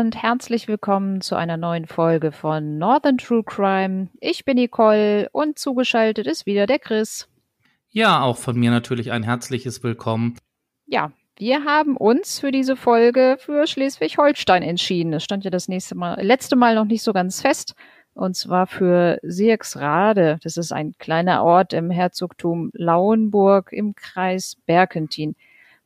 Und herzlich willkommen zu einer neuen Folge von Northern True Crime. Ich bin Nicole und zugeschaltet ist wieder der Chris. Ja, auch von mir natürlich ein herzliches Willkommen. Ja, wir haben uns für diese Folge für Schleswig-Holstein entschieden. Es stand ja das nächste Mal, letzte Mal noch nicht so ganz fest. Und zwar für Sierksrade. Das ist ein kleiner Ort im Herzogtum Lauenburg im Kreis Berkentin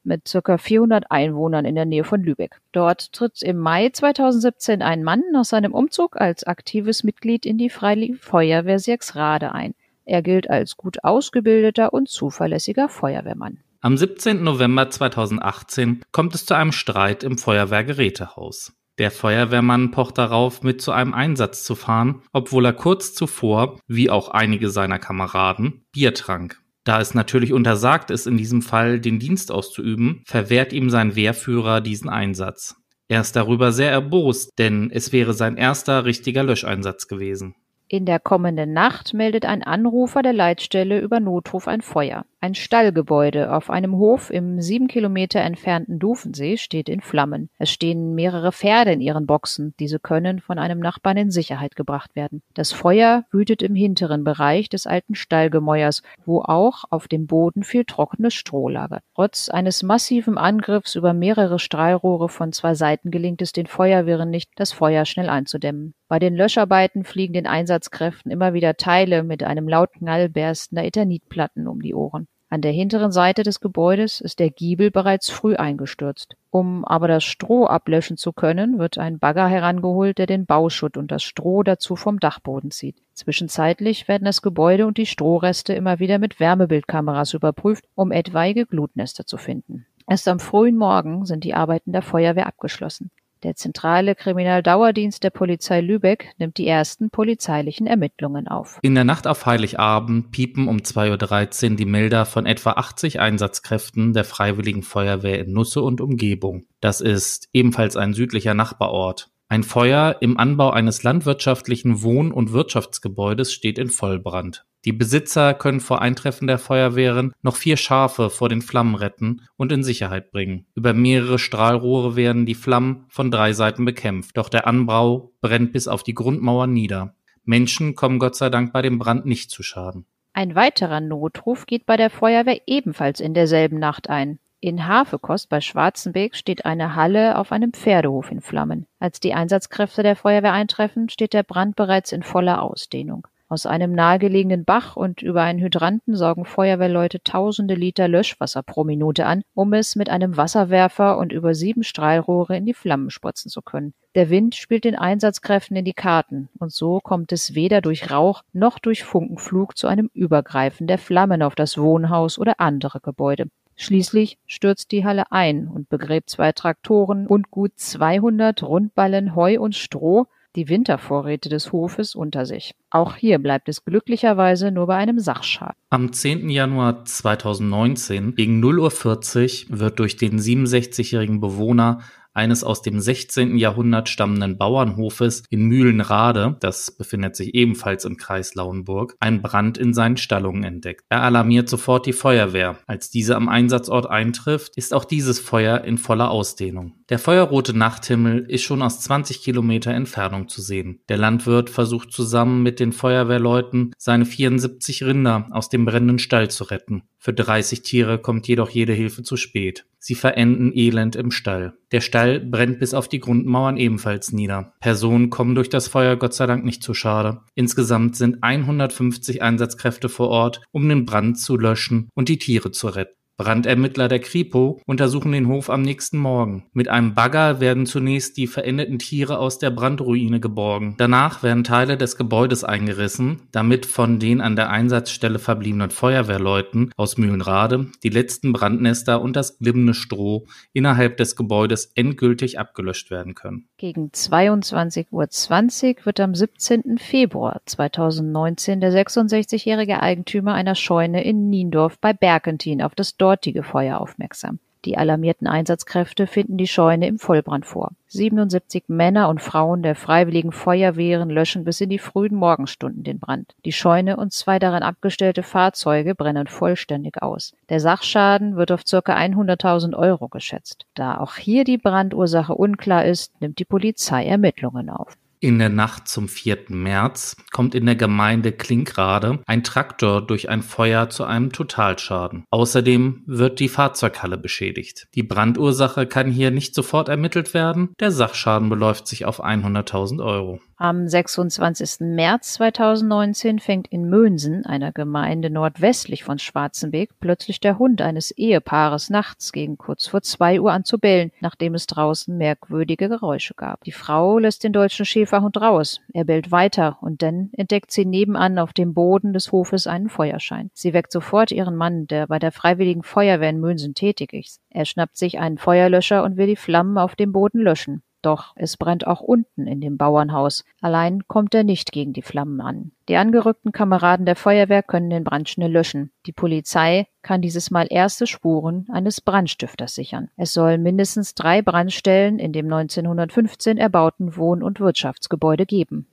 mit circa 400 Einwohnern in der Nähe von Lübeck. Dort tritt im Mai 2017 ein Mann nach seinem Umzug als aktives Mitglied in die Freiwillige Feuerwehr Sierksrade ein. Er gilt als gut ausgebildeter und zuverlässiger Feuerwehrmann. Am 17. November 2018 kommt es zu einem Streit im Feuerwehrgerätehaus. Der Feuerwehrmann pocht darauf, mit zu einem Einsatz zu fahren, obwohl er kurz zuvor, wie auch einige seiner Kameraden, Bier trank. Da es natürlich untersagt ist, in diesem Fall den Dienst auszuüben, verwehrt ihm sein Wehrführer diesen Einsatz. Er ist darüber sehr erbost, denn es wäre sein erster richtiger Löscheinsatz gewesen. In der kommenden Nacht meldet ein Anrufer der Leitstelle über Notruf ein Feuer. Ein Stallgebäude auf einem Hof im sieben Kilometer entfernten Dufensee steht in Flammen. Es stehen mehrere Pferde in ihren Boxen. Diese können von einem Nachbarn in Sicherheit gebracht werden. Das Feuer wütet im hinteren Bereich des alten Stallgemäuers, wo auch auf dem Boden viel trockenes Stroh lagert. Trotz eines massiven Angriffs über mehrere Strahlrohre von zwei Seiten gelingt es den Feuerwehren nicht, das Feuer schnell einzudämmen. Bei den Löscharbeiten fliegen den Einsatzkräften immer wieder Teile mit einem lauten Knall berstender Eternitplatten um die Ohren. An der hinteren Seite des Gebäudes ist der Giebel bereits früh eingestürzt. Um aber das Stroh ablöschen zu können, wird ein Bagger herangeholt, der den Bauschutt und das Stroh dazu vom Dachboden zieht. Zwischenzeitlich werden das Gebäude und die Strohreste immer wieder mit Wärmebildkameras überprüft, um etwaige Glutnester zu finden. Erst am frühen Morgen sind die Arbeiten der Feuerwehr abgeschlossen. Der zentrale Kriminaldauerdienst der Polizei Lübeck nimmt die ersten polizeilichen Ermittlungen auf. In der Nacht auf Heiligabend piepen um 2.13 Uhr die Melder von etwa 80 Einsatzkräften der Freiwilligen Feuerwehr in Nusse und Umgebung. Das ist ebenfalls ein südlicher Nachbarort. Ein Feuer im Anbau eines landwirtschaftlichen Wohn- und Wirtschaftsgebäudes steht in Vollbrand. Die Besitzer können vor Eintreffen der Feuerwehren noch vier Schafe vor den Flammen retten und in Sicherheit bringen. Über mehrere Strahlrohre werden die Flammen von drei Seiten bekämpft, doch der Anbau brennt bis auf die Grundmauer nieder. Menschen kommen Gott sei Dank bei dem Brand nicht zu Schaden. Ein weiterer Notruf geht bei der Feuerwehr ebenfalls in derselben Nacht ein. In Hafekost bei Schwarzenbeek steht eine Halle auf einem Pferdehof in Flammen. Als die Einsatzkräfte der Feuerwehr eintreffen, steht der Brand bereits in voller Ausdehnung. Aus einem nahegelegenen Bach und über einen Hydranten saugen Feuerwehrleute tausende Liter Löschwasser pro Minute an, um es mit einem Wasserwerfer und über sieben Strahlrohre in die Flammen spritzen zu können. Der Wind spielt den Einsatzkräften in die Karten, und so kommt es weder durch Rauch noch durch Funkenflug zu einem Übergreifen der Flammen auf das Wohnhaus oder andere Gebäude. Schließlich stürzt die Halle ein und begräbt zwei Traktoren und gut 200 Rundballen Heu und Stroh, die Wintervorräte des Hofes unter sich. Auch hier bleibt es glücklicherweise nur bei einem Sachschaden. Am 10. Januar 2019 gegen 0.40 Uhr wird durch den 67-jährigen Bewohner eines aus dem 16. Jahrhundert stammenden Bauernhofes in Mühlenrade, das befindet sich ebenfalls im Kreis Lauenburg, ein Brand in seinen Stallungen entdeckt. Er alarmiert sofort die Feuerwehr. Als diese am Einsatzort eintrifft, ist auch dieses Feuer in voller Ausdehnung. Der feuerrote Nachthimmel ist schon aus 20 Kilometer Entfernung zu sehen. Der Landwirt versucht zusammen mit den Feuerwehrleuten, seine 74 Rinder aus dem brennenden Stall zu retten. Für 30 Tiere kommt jedoch jede Hilfe zu spät. Sie verenden elend im Stall. Der Stall brennt bis auf die Grundmauern ebenfalls nieder. Personen kommen durch das Feuer Gott sei Dank nicht zu Schade. Insgesamt sind 150 Einsatzkräfte vor Ort, um den Brand zu löschen und die Tiere zu retten. Brandermittler der Kripo untersuchen den Hof am nächsten Morgen. Mit einem Bagger werden zunächst die verendeten Tiere aus der Brandruine geborgen. Danach werden Teile des Gebäudes eingerissen, damit von den an der Einsatzstelle verbliebenen Feuerwehrleuten aus Mühlenrade die letzten Brandnester und das glimmende Stroh innerhalb des Gebäudes endgültig abgelöscht werden können. Gegen 22.20 Uhr wird am 17. Februar 2019 der 66-jährige Eigentümer einer Scheune in Niendorf bei Berkentin auf das dortige Feuer aufmerksam. Die alarmierten Einsatzkräfte finden die Scheune im Vollbrand vor. 77 Männer und Frauen der Freiwilligen Feuerwehren löschen bis in die frühen Morgenstunden den Brand. Die Scheune und zwei darin abgestellte Fahrzeuge brennen vollständig aus. Der Sachschaden wird auf ca. 100.000 Euro geschätzt. Da auch hier die Brandursache unklar ist, nimmt die Polizei Ermittlungen auf. In der Nacht zum 4. März kommt in der Gemeinde Klinkrade ein Traktor durch ein Feuer zu einem Totalschaden. Außerdem wird die Fahrzeughalle beschädigt. Die Brandursache kann hier nicht sofort ermittelt werden. Der Sachschaden beläuft sich auf 100.000 Euro. Am 26. März 2019 fängt in Mönsen, einer Gemeinde nordwestlich von Schwarzenbeek, plötzlich der Hund eines Ehepaares nachts gegen kurz vor zwei Uhr an zu bellen, nachdem es draußen merkwürdige Geräusche gab. Die Frau lässt den deutschen Schäferhund raus. Er bellt weiter und dann entdeckt sie nebenan auf dem Boden des Hofes einen Feuerschein. Sie weckt sofort ihren Mann, der bei der Freiwilligen Feuerwehr in Mönsen tätig ist. Er schnappt sich einen Feuerlöscher und will die Flammen auf dem Boden löschen. Doch es brennt auch unten in dem Bauernhaus. Allein kommt er nicht gegen die Flammen an. Die angerückten Kameraden der Feuerwehr können den Brand schnell löschen. Die Polizei kann dieses Mal erste Spuren eines Brandstifters sichern. Es soll mindestens drei Brandstellen in dem 1915 erbauten Wohn- und Wirtschaftsgebäude geben.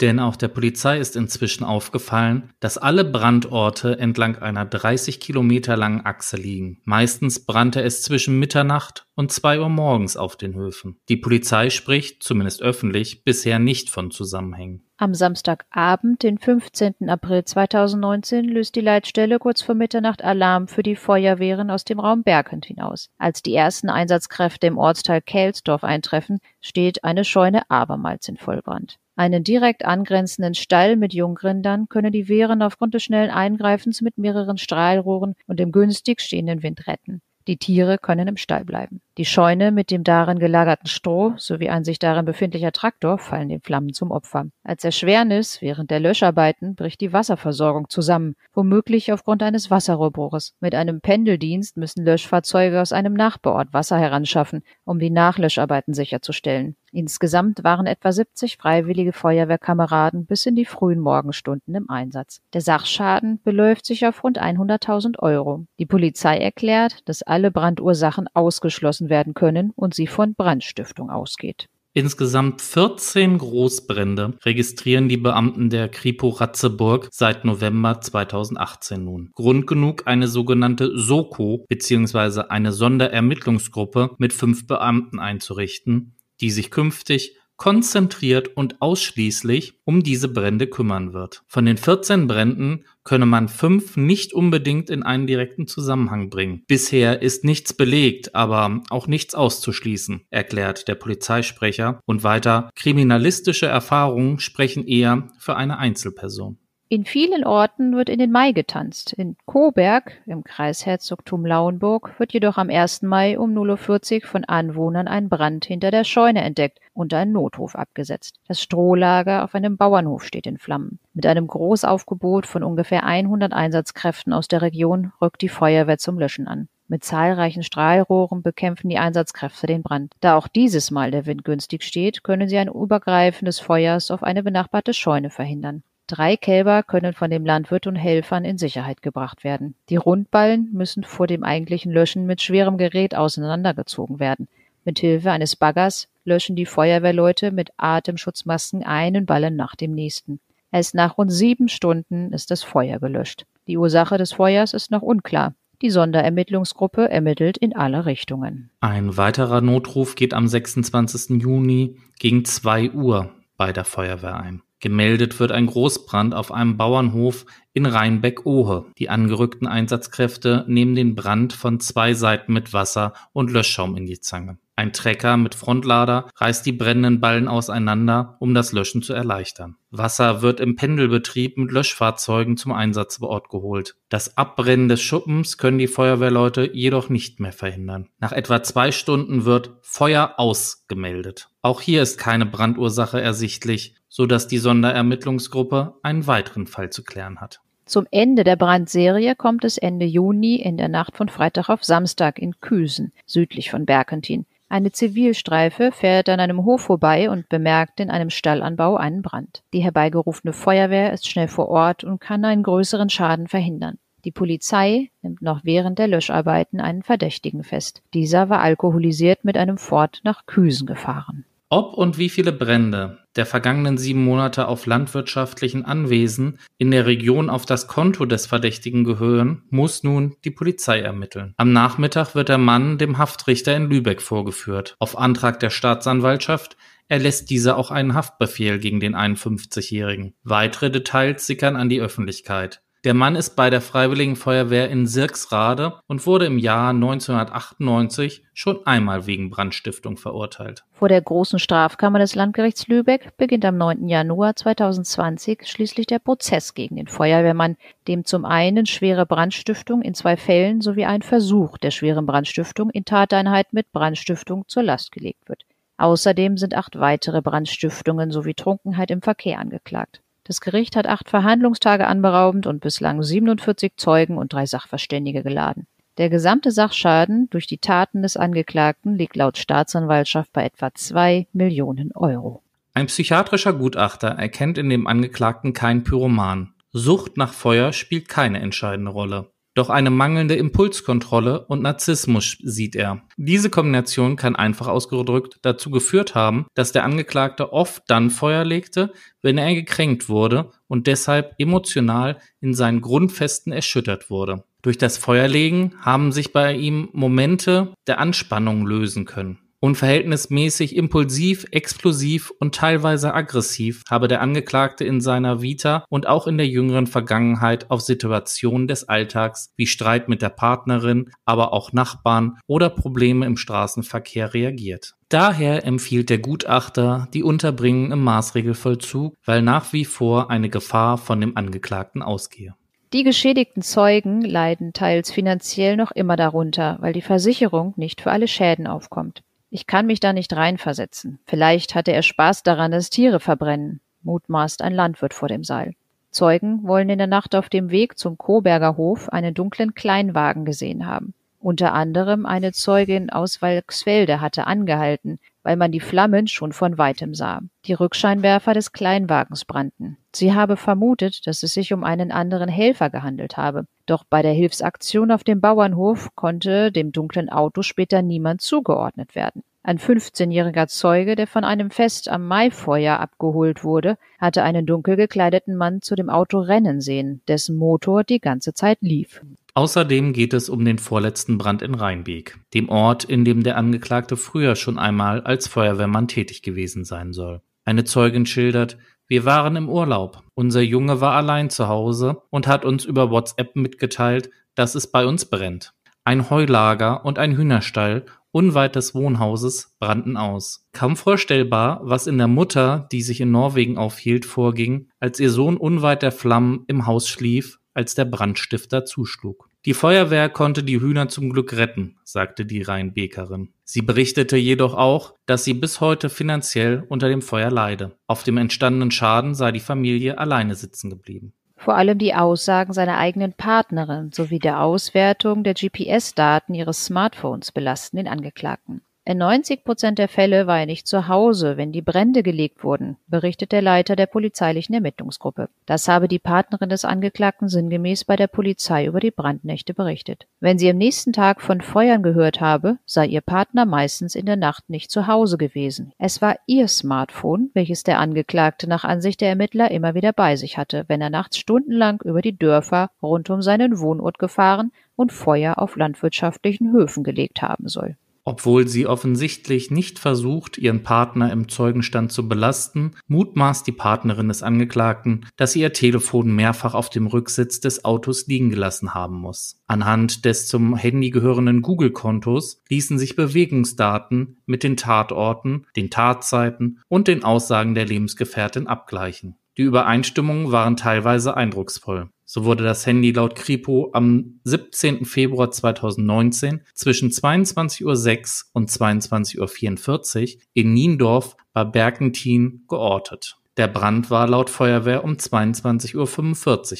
Denn auch der Polizei ist inzwischen aufgefallen, dass alle Brandorte entlang einer 30 Kilometer langen Achse liegen. Meistens brannte es zwischen Mitternacht und zwei Uhr morgens auf den Höfen. Die Polizei spricht, zumindest öffentlich, bisher nicht von Zusammenhängen. Am Samstagabend, den 15. April 2019, löst die Leitstelle kurz vor Mitternacht Alarm für die Feuerwehren aus dem Raum Berkentin aus. Als die ersten Einsatzkräfte im Ortsteil Kelsdorf eintreffen, steht eine Scheune abermals in Vollbrand. Einen direkt angrenzenden Stall mit Jungrindern können die Wehren aufgrund des schnellen Eingreifens mit mehreren Strahlrohren und dem günstig stehenden Wind retten. Die Tiere können im Stall bleiben. Die Scheune mit dem darin gelagerten Stroh sowie ein sich darin befindlicher Traktor fallen den Flammen zum Opfer. Als Erschwernis während der Löscharbeiten bricht die Wasserversorgung zusammen, womöglich aufgrund eines Wasserrohrbruches. Mit einem Pendeldienst müssen Löschfahrzeuge aus einem Nachbarort Wasser heranschaffen, um die Nachlöscharbeiten sicherzustellen. Insgesamt waren etwa 70 freiwillige Feuerwehrkameraden bis in die frühen Morgenstunden im Einsatz. Der Sachschaden beläuft sich auf rund 100.000 Euro. Die Polizei erklärt, dass alle Brandursachen ausgeschlossen geschlossen werden können und sie von Brandstiftung ausgeht. Insgesamt 14 Großbrände registrieren die Beamten der Kripo Ratzeburg seit November 2018 nun. Grund genug, eine sogenannte SOKO bzw. eine Sonderermittlungsgruppe mit fünf Beamten einzurichten, die sich künftig konzentriert und ausschließlich um diese Brände kümmern wird. Von den 14 Bränden könne man fünf nicht unbedingt in einen direkten Zusammenhang bringen. Bisher ist nichts belegt, aber auch nichts auszuschließen, erklärt der Polizeisprecher und weiter, kriminalistische Erfahrungen sprechen eher für eine Einzelperson. In vielen Orten wird in den Mai getanzt. In Coburg im Kreis Herzogtum Lauenburg wird jedoch am 1. Mai um 0.40 Uhr von Anwohnern ein Brand hinter der Scheune entdeckt und ein Notruf abgesetzt. Das Strohlager auf einem Bauernhof steht in Flammen. Mit einem Großaufgebot von ungefähr 100 Einsatzkräften aus der Region rückt die Feuerwehr zum Löschen an. Mit zahlreichen Strahlrohren bekämpfen die Einsatzkräfte den Brand. Da auch dieses Mal der Wind günstig steht, können sie ein Übergreifen des Feuers auf eine benachbarte Scheune verhindern. Drei Kälber können von dem Landwirt und Helfern in Sicherheit gebracht werden. Die Rundballen müssen vor dem eigentlichen Löschen mit schwerem Gerät auseinandergezogen werden. Mit Hilfe eines Baggers löschen die Feuerwehrleute mit Atemschutzmasken einen Ballen nach dem nächsten. Erst nach rund sieben Stunden ist das Feuer gelöscht. Die Ursache des Feuers ist noch unklar. Die Sonderermittlungsgruppe ermittelt in alle Richtungen. Ein weiterer Notruf geht am 26. Juni gegen zwei Uhr bei der Feuerwehr ein. Gemeldet wird ein Großbrand auf einem Bauernhof in Rheinbeck-Ohe. Die angerückten Einsatzkräfte nehmen den Brand von zwei Seiten mit Wasser und Löschschaum in die Zange. Ein Trecker mit Frontlader reißt die brennenden Ballen auseinander, um das Löschen zu erleichtern. Wasser wird im Pendelbetrieb mit Löschfahrzeugen zum Einsatzort geholt. Das Abbrennen des Schuppens können die Feuerwehrleute jedoch nicht mehr verhindern. Nach etwa zwei Stunden wird Feuer ausgemeldet. Auch hier ist keine Brandursache ersichtlich so dass die Sonderermittlungsgruppe einen weiteren Fall zu klären hat. Zum Ende der Brandserie kommt es Ende Juni in der Nacht von Freitag auf Samstag in Küsen, südlich von Berkentin. Eine Zivilstreife fährt an einem Hof vorbei und bemerkt in einem Stallanbau einen Brand. Die herbeigerufene Feuerwehr ist schnell vor Ort und kann einen größeren Schaden verhindern. Die Polizei nimmt noch während der Löscharbeiten einen Verdächtigen fest. Dieser war alkoholisiert mit einem Ford nach Küsen gefahren. Ob und wie viele Brände der vergangenen sieben Monate auf landwirtschaftlichen Anwesen in der Region auf das Konto des Verdächtigen gehören, muss nun die Polizei ermitteln. Am Nachmittag wird der Mann dem Haftrichter in Lübeck vorgeführt. Auf Antrag der Staatsanwaltschaft erlässt dieser auch einen Haftbefehl gegen den 51-Jährigen. Weitere Details sickern an die Öffentlichkeit. Der Mann ist bei der Freiwilligen Feuerwehr in Sirksrade und wurde im Jahr 1998 schon einmal wegen Brandstiftung verurteilt. Vor der großen Strafkammer des Landgerichts Lübeck beginnt am 9. Januar 2020 schließlich der Prozess gegen den Feuerwehrmann, dem zum einen schwere Brandstiftung in zwei Fällen sowie ein Versuch der schweren Brandstiftung in Tateinheit mit Brandstiftung zur Last gelegt wird. Außerdem sind acht weitere Brandstiftungen sowie Trunkenheit im Verkehr angeklagt. Das Gericht hat acht Verhandlungstage anberaumt und bislang 47 Zeugen und drei Sachverständige geladen. Der gesamte Sachschaden durch die Taten des Angeklagten liegt laut Staatsanwaltschaft bei etwa zwei Millionen Euro. Ein psychiatrischer Gutachter erkennt in dem Angeklagten kein Pyroman. Sucht nach Feuer spielt keine entscheidende Rolle. Doch eine mangelnde Impulskontrolle und Narzissmus sieht er. Diese Kombination kann einfach ausgedrückt dazu geführt haben, dass der Angeklagte oft dann Feuer legte, wenn er gekränkt wurde und deshalb emotional in seinen Grundfesten erschüttert wurde. Durch das Feuerlegen haben sich bei ihm Momente der Anspannung lösen können. Unverhältnismäßig impulsiv, explosiv und teilweise aggressiv habe der Angeklagte in seiner Vita und auch in der jüngeren Vergangenheit auf Situationen des Alltags wie Streit mit der Partnerin, aber auch Nachbarn oder Probleme im Straßenverkehr reagiert. Daher empfiehlt der Gutachter die Unterbringung im Maßregelvollzug, weil nach wie vor eine Gefahr von dem Angeklagten ausgehe. Die geschädigten Zeugen leiden teils finanziell noch immer darunter, weil die Versicherung nicht für alle Schäden aufkommt. Ich kann mich da nicht reinversetzen. Vielleicht hatte er Spaß daran, dass Tiere verbrennen, mutmaßt ein Landwirt vor dem Saal. Zeugen wollen in der Nacht auf dem Weg zum Koberger Hof einen dunklen Kleinwagen gesehen haben. Unter anderem eine Zeugin aus Walksfelde hatte angehalten, weil man die Flammen schon von weitem sah. Die Rückscheinwerfer des Kleinwagens brannten. Sie habe vermutet, dass es sich um einen anderen Helfer gehandelt habe. Doch bei der Hilfsaktion auf dem Bauernhof konnte dem dunklen Auto später niemand zugeordnet werden. Ein 15-jähriger Zeuge, der von einem Fest am Maifeuer abgeholt wurde, hatte einen dunkel gekleideten Mann zu dem Auto rennen sehen, dessen Motor die ganze Zeit lief. Außerdem geht es um den vorletzten Brand in Rheinbeek, dem Ort, in dem der Angeklagte früher schon einmal als Feuerwehrmann tätig gewesen sein soll. Eine Zeugin schildert, wir waren im Urlaub. Unser Junge war allein zu Hause und hat uns über WhatsApp mitgeteilt, dass es bei uns brennt. Ein Heulager und ein Hühnerstall unweit des Wohnhauses brannten aus. Kaum vorstellbar, was in der Mutter, die sich in Norwegen aufhielt, vorging, als ihr Sohn unweit der Flammen im Haus schlief als der Brandstifter zuschlug. Die Feuerwehr konnte die Hühner zum Glück retten, sagte die Rheinbekerin. Sie berichtete jedoch auch, dass sie bis heute finanziell unter dem Feuer leide. Auf dem entstandenen Schaden sei die Familie alleine sitzen geblieben. Vor allem die Aussagen seiner eigenen Partnerin sowie der Auswertung der GPS-Daten ihres Smartphones belasten den Angeklagten. In 90 Prozent der Fälle war er nicht zu Hause, wenn die Brände gelegt wurden, berichtet der Leiter der polizeilichen Ermittlungsgruppe. Das habe die Partnerin des Angeklagten sinngemäß bei der Polizei über die Brandnächte berichtet. Wenn sie am nächsten Tag von Feuern gehört habe, sei ihr Partner meistens in der Nacht nicht zu Hause gewesen. Es war ihr Smartphone, welches der Angeklagte nach Ansicht der Ermittler immer wieder bei sich hatte, wenn er nachts stundenlang über die Dörfer rund um seinen Wohnort gefahren und Feuer auf landwirtschaftlichen Höfen gelegt haben soll. Obwohl sie offensichtlich nicht versucht, ihren Partner im Zeugenstand zu belasten, mutmaßt die Partnerin des Angeklagten, dass sie ihr Telefon mehrfach auf dem Rücksitz des Autos liegen gelassen haben muss. Anhand des zum Handy gehörenden Google-Kontos ließen sich Bewegungsdaten mit den Tatorten, den Tatzeiten und den Aussagen der Lebensgefährtin abgleichen. Die Übereinstimmungen waren teilweise eindrucksvoll. So wurde das Handy laut Kripo am 17. Februar 2019 zwischen 22.06 Uhr und 22.44 Uhr in Niendorf bei Berkentin geortet. Der Brand war laut Feuerwehr um 22.45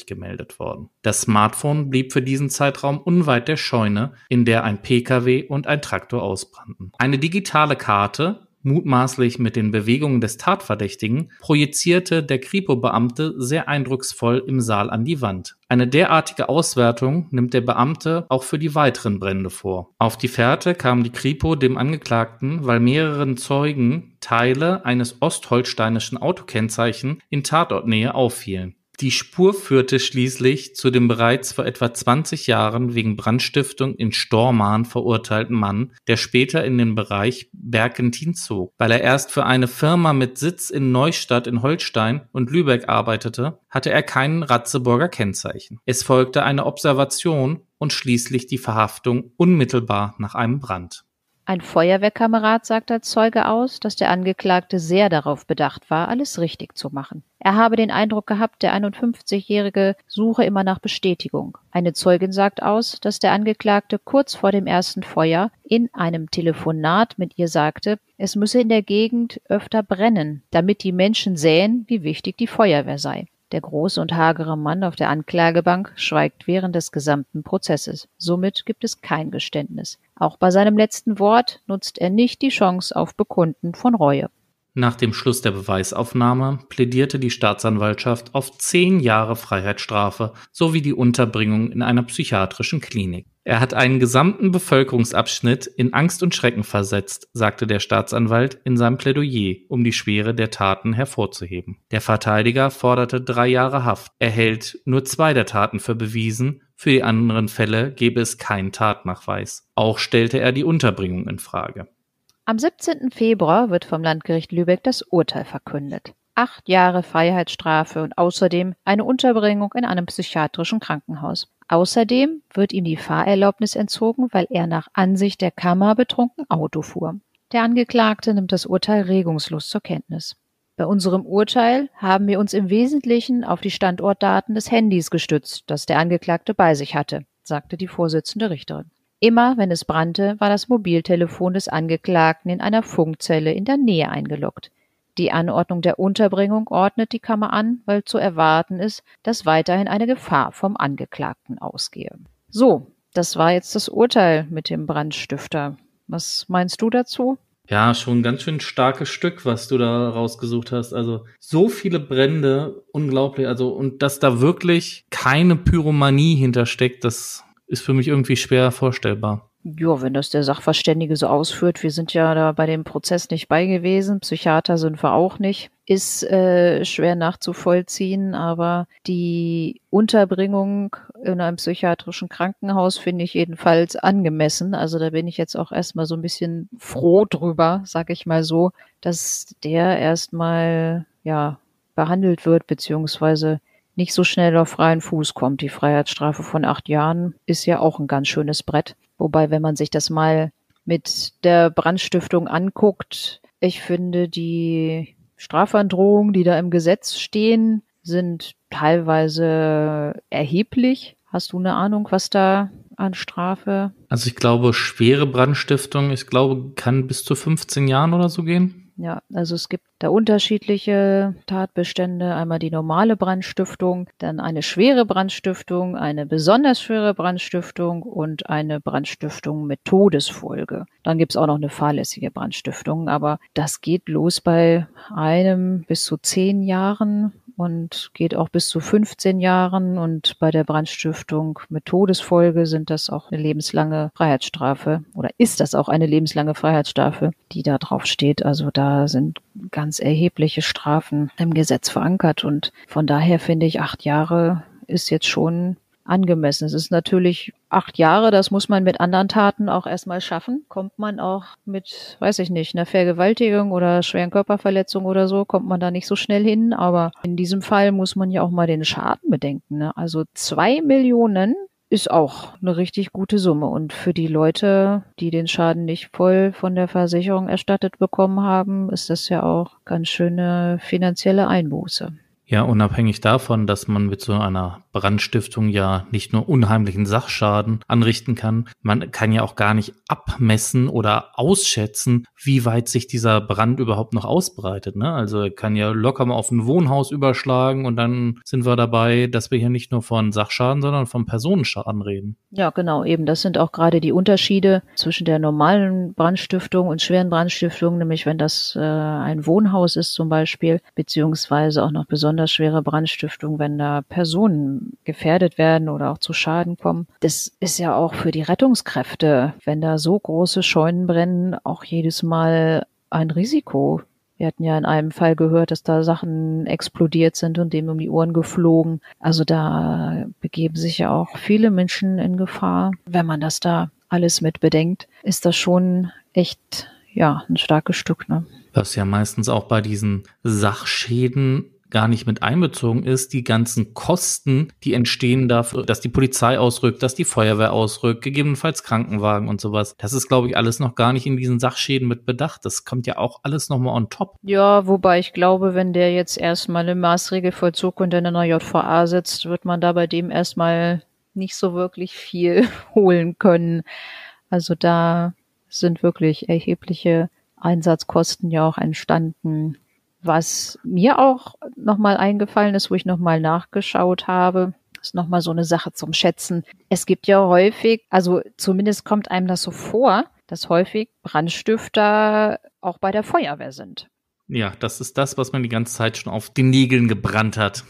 Uhr gemeldet worden. Das Smartphone blieb für diesen Zeitraum unweit der Scheune, in der ein Pkw und ein Traktor ausbrannten. Eine digitale Karte mutmaßlich mit den Bewegungen des Tatverdächtigen, projizierte der Kripo-Beamte sehr eindrucksvoll im Saal an die Wand. Eine derartige Auswertung nimmt der Beamte auch für die weiteren Brände vor. Auf die Fährte kam die Kripo dem Angeklagten, weil mehreren Zeugen Teile eines ostholsteinischen Autokennzeichen in Tatortnähe auffielen. Die Spur führte schließlich zu dem bereits vor etwa 20 Jahren wegen Brandstiftung in Stormarn verurteilten Mann, der später in den Bereich Berkentin zog. Weil er erst für eine Firma mit Sitz in Neustadt in Holstein und Lübeck arbeitete, hatte er kein Ratzeburger Kennzeichen. Es folgte eine Observation und schließlich die Verhaftung unmittelbar nach einem Brand. Ein Feuerwehrkamerad sagt als Zeuge aus, dass der Angeklagte sehr darauf bedacht war, alles richtig zu machen. Er habe den Eindruck gehabt, der 51-Jährige suche immer nach Bestätigung. Eine Zeugin sagt aus, dass der Angeklagte kurz vor dem ersten Feuer in einem Telefonat mit ihr sagte, es müsse in der Gegend öfter brennen, damit die Menschen sähen, wie wichtig die Feuerwehr sei. Der große und hagere Mann auf der Anklagebank schweigt während des gesamten Prozesses. Somit gibt es kein Geständnis. Auch bei seinem letzten Wort nutzt er nicht die Chance auf Bekunden von Reue. Nach dem Schluss der Beweisaufnahme plädierte die Staatsanwaltschaft auf zehn Jahre Freiheitsstrafe sowie die Unterbringung in einer psychiatrischen Klinik. Er hat einen gesamten Bevölkerungsabschnitt in Angst und Schrecken versetzt, sagte der Staatsanwalt in seinem Plädoyer, um die Schwere der Taten hervorzuheben. Der Verteidiger forderte drei Jahre Haft. Er hält nur zwei der Taten für bewiesen, für die anderen Fälle gebe es keinen Tatnachweis. Auch stellte er die Unterbringung in Frage. Am 17. Februar wird vom Landgericht Lübeck das Urteil verkündet. Acht Jahre Freiheitsstrafe und außerdem eine Unterbringung in einem psychiatrischen Krankenhaus. Außerdem wird ihm die Fahrerlaubnis entzogen, weil er nach Ansicht der Kammer betrunken Auto fuhr. Der Angeklagte nimmt das Urteil regungslos zur Kenntnis. Bei unserem Urteil haben wir uns im Wesentlichen auf die Standortdaten des Handys gestützt, das der Angeklagte bei sich hatte, sagte die Vorsitzende Richterin. Immer wenn es brannte, war das Mobiltelefon des Angeklagten in einer Funkzelle in der Nähe eingeloggt. Die Anordnung der Unterbringung ordnet die Kammer an, weil zu erwarten ist, dass weiterhin eine Gefahr vom Angeklagten ausgehe. So, das war jetzt das Urteil mit dem Brandstifter. Was meinst du dazu? Ja, schon ein ganz schön starkes Stück, was du da rausgesucht hast. Also so viele Brände, unglaublich. Also und dass da wirklich keine Pyromanie hintersteckt, das ist für mich irgendwie schwer vorstellbar. Ja, wenn das der Sachverständige so ausführt, wir sind ja da bei dem Prozess nicht bei gewesen, Psychiater sind wir auch nicht, ist äh, schwer nachzuvollziehen, aber die Unterbringung in einem psychiatrischen Krankenhaus finde ich jedenfalls angemessen. Also da bin ich jetzt auch erstmal so ein bisschen froh drüber, sag ich mal so, dass der erstmal ja behandelt wird, beziehungsweise nicht so schnell auf freien Fuß kommt. Die Freiheitsstrafe von acht Jahren ist ja auch ein ganz schönes Brett. Wobei, wenn man sich das mal mit der Brandstiftung anguckt, ich finde, die Strafandrohungen, die da im Gesetz stehen, sind teilweise erheblich. Hast du eine Ahnung, was da an Strafe? Also ich glaube, schwere Brandstiftung, ich glaube, kann bis zu 15 Jahren oder so gehen. Ja, also es gibt da unterschiedliche Tatbestände. Einmal die normale Brandstiftung, dann eine schwere Brandstiftung, eine besonders schwere Brandstiftung und eine Brandstiftung mit Todesfolge. Dann gibt's auch noch eine fahrlässige Brandstiftung, aber das geht los bei einem bis zu zehn Jahren und geht auch bis zu 15 Jahren. Und bei der Brandstiftung mit Todesfolge sind das auch eine lebenslange Freiheitsstrafe oder ist das auch eine lebenslange Freiheitsstrafe, die da drauf steht. Also da sind ganz erhebliche Strafen im Gesetz verankert. Und von daher finde ich, acht Jahre ist jetzt schon angemessen. Es ist natürlich acht Jahre, das muss man mit anderen Taten auch erstmal schaffen. Kommt man auch mit, weiß ich nicht, einer Vergewaltigung oder schweren Körperverletzung oder so, kommt man da nicht so schnell hin. Aber in diesem Fall muss man ja auch mal den Schaden bedenken. Ne? Also zwei Millionen ist auch eine richtig gute Summe. Und für die Leute, die den Schaden nicht voll von der Versicherung erstattet bekommen haben, ist das ja auch ganz schöne finanzielle Einbuße. Ja, unabhängig davon, dass man mit so einer Brandstiftung ja nicht nur unheimlichen Sachschaden anrichten kann, man kann ja auch gar nicht abmessen oder ausschätzen, wie weit sich dieser Brand überhaupt noch ausbreitet. Ne? Also kann ja locker mal auf ein Wohnhaus überschlagen und dann sind wir dabei, dass wir hier nicht nur von Sachschaden, sondern von Personenschaden reden. Ja, genau, eben. Das sind auch gerade die Unterschiede zwischen der normalen Brandstiftung und schweren Brandstiftungen, nämlich wenn das äh, ein Wohnhaus ist zum Beispiel, beziehungsweise auch noch besonders schwere Brandstiftung, wenn da Personen gefährdet werden oder auch zu Schaden kommen. Das ist ja auch für die Rettungskräfte, wenn da so große Scheunen brennen, auch jedes Mal ein Risiko. Wir hatten ja in einem Fall gehört, dass da Sachen explodiert sind und dem um die Ohren geflogen. Also da begeben sich ja auch viele Menschen in Gefahr. Wenn man das da alles mit bedenkt, ist das schon echt, ja, ein starkes Stück, ne? Was ja meistens auch bei diesen Sachschäden gar nicht mit einbezogen ist, die ganzen Kosten, die entstehen dafür, dass die Polizei ausrückt, dass die Feuerwehr ausrückt, gegebenenfalls Krankenwagen und sowas. Das ist, glaube ich, alles noch gar nicht in diesen Sachschäden mit bedacht. Das kommt ja auch alles nochmal on top. Ja, wobei ich glaube, wenn der jetzt erstmal im Maßregelvollzug und in einer JVA sitzt, wird man da bei dem erstmal nicht so wirklich viel holen können. Also da sind wirklich erhebliche Einsatzkosten ja auch entstanden. Was mir auch nochmal eingefallen ist, wo ich nochmal nachgeschaut habe, ist nochmal so eine Sache zum Schätzen. Es gibt ja häufig, also zumindest kommt einem das so vor, dass häufig Brandstifter auch bei der Feuerwehr sind. Ja, das ist das, was man die ganze Zeit schon auf den Nägeln gebrannt hat.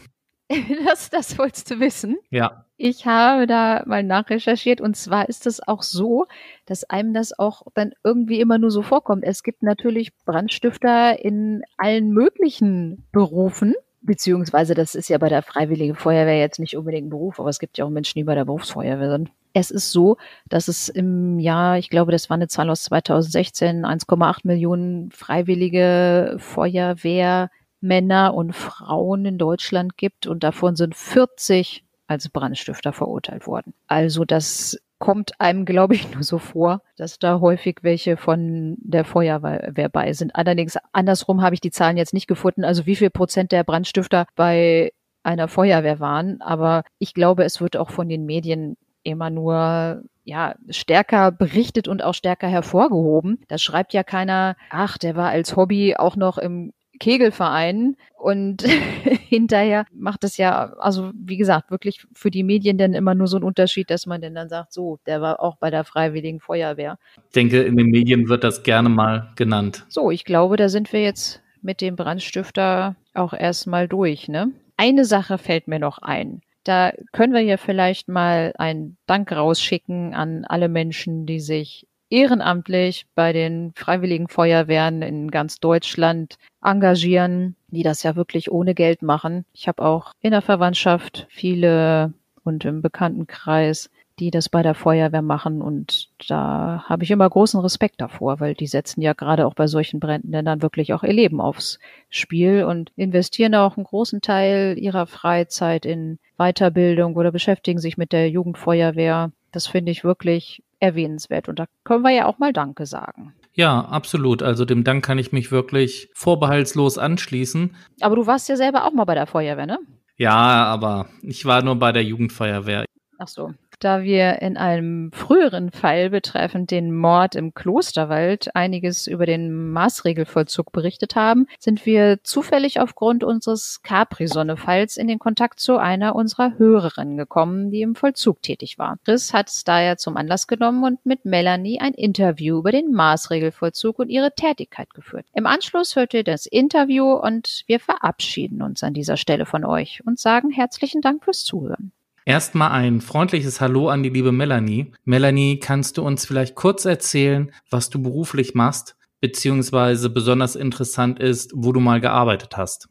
das, das wolltest du wissen? Ja. Ich habe da mal nachrecherchiert und zwar ist es auch so, dass einem das auch dann irgendwie immer nur so vorkommt. Es gibt natürlich Brandstifter in allen möglichen Berufen, beziehungsweise das ist ja bei der Freiwilligen Feuerwehr jetzt nicht unbedingt ein Beruf, aber es gibt ja auch Menschen, die bei der Berufsfeuerwehr sind. Es ist so, dass es im Jahr, ich glaube, das war eine Zahl aus 2016, 1,8 Millionen freiwillige Feuerwehr Männer und Frauen in Deutschland gibt und davon sind 40 als Brandstifter verurteilt worden. Also das kommt einem, glaube ich, nur so vor, dass da häufig welche von der Feuerwehr bei sind. Allerdings andersrum habe ich die Zahlen jetzt nicht gefunden, also wie viel Prozent der Brandstifter bei einer Feuerwehr waren. Aber ich glaube, es wird auch von den Medien immer nur ja, stärker berichtet und auch stärker hervorgehoben. Da schreibt ja keiner, ach, der war als Hobby auch noch im Kegelverein und hinterher macht es ja, also wie gesagt, wirklich für die Medien dann immer nur so ein Unterschied, dass man denn dann sagt, so, der war auch bei der Freiwilligen Feuerwehr. Ich denke, in den Medien wird das gerne mal genannt. So, ich glaube, da sind wir jetzt mit dem Brandstifter auch erstmal durch, ne? Eine Sache fällt mir noch ein. Da können wir ja vielleicht mal einen Dank rausschicken an alle Menschen, die sich ehrenamtlich bei den Freiwilligen Feuerwehren in ganz Deutschland engagieren, die das ja wirklich ohne Geld machen. Ich habe auch in der Verwandtschaft viele und im Bekanntenkreis, die das bei der Feuerwehr machen und da habe ich immer großen Respekt davor, weil die setzen ja gerade auch bei solchen Bränden dann wirklich auch ihr Leben aufs Spiel und investieren auch einen großen Teil ihrer Freizeit in Weiterbildung oder beschäftigen sich mit der Jugendfeuerwehr. Das finde ich wirklich erwähnenswert. Und da können wir ja auch mal Danke sagen. Ja, absolut. Also dem Dank kann ich mich wirklich vorbehaltslos anschließen. Aber du warst ja selber auch mal bei der Feuerwehr, ne? Ja, aber ich war nur bei der Jugendfeuerwehr. Ach so da wir in einem früheren Fall betreffend den Mord im Klosterwald einiges über den Maßregelvollzug berichtet haben, sind wir zufällig aufgrund unseres Capri-Sonne-Falls in den Kontakt zu einer unserer Hörerinnen gekommen, die im Vollzug tätig war. Chris hat es daher zum Anlass genommen und mit Melanie ein Interview über den Maßregelvollzug und ihre Tätigkeit geführt. Im Anschluss hört ihr das Interview und wir verabschieden uns an dieser Stelle von euch und sagen herzlichen Dank fürs Zuhören. Erstmal ein freundliches Hallo an die liebe Melanie. Melanie, kannst du uns vielleicht kurz erzählen, was du beruflich machst, beziehungsweise besonders interessant ist, wo du mal gearbeitet hast?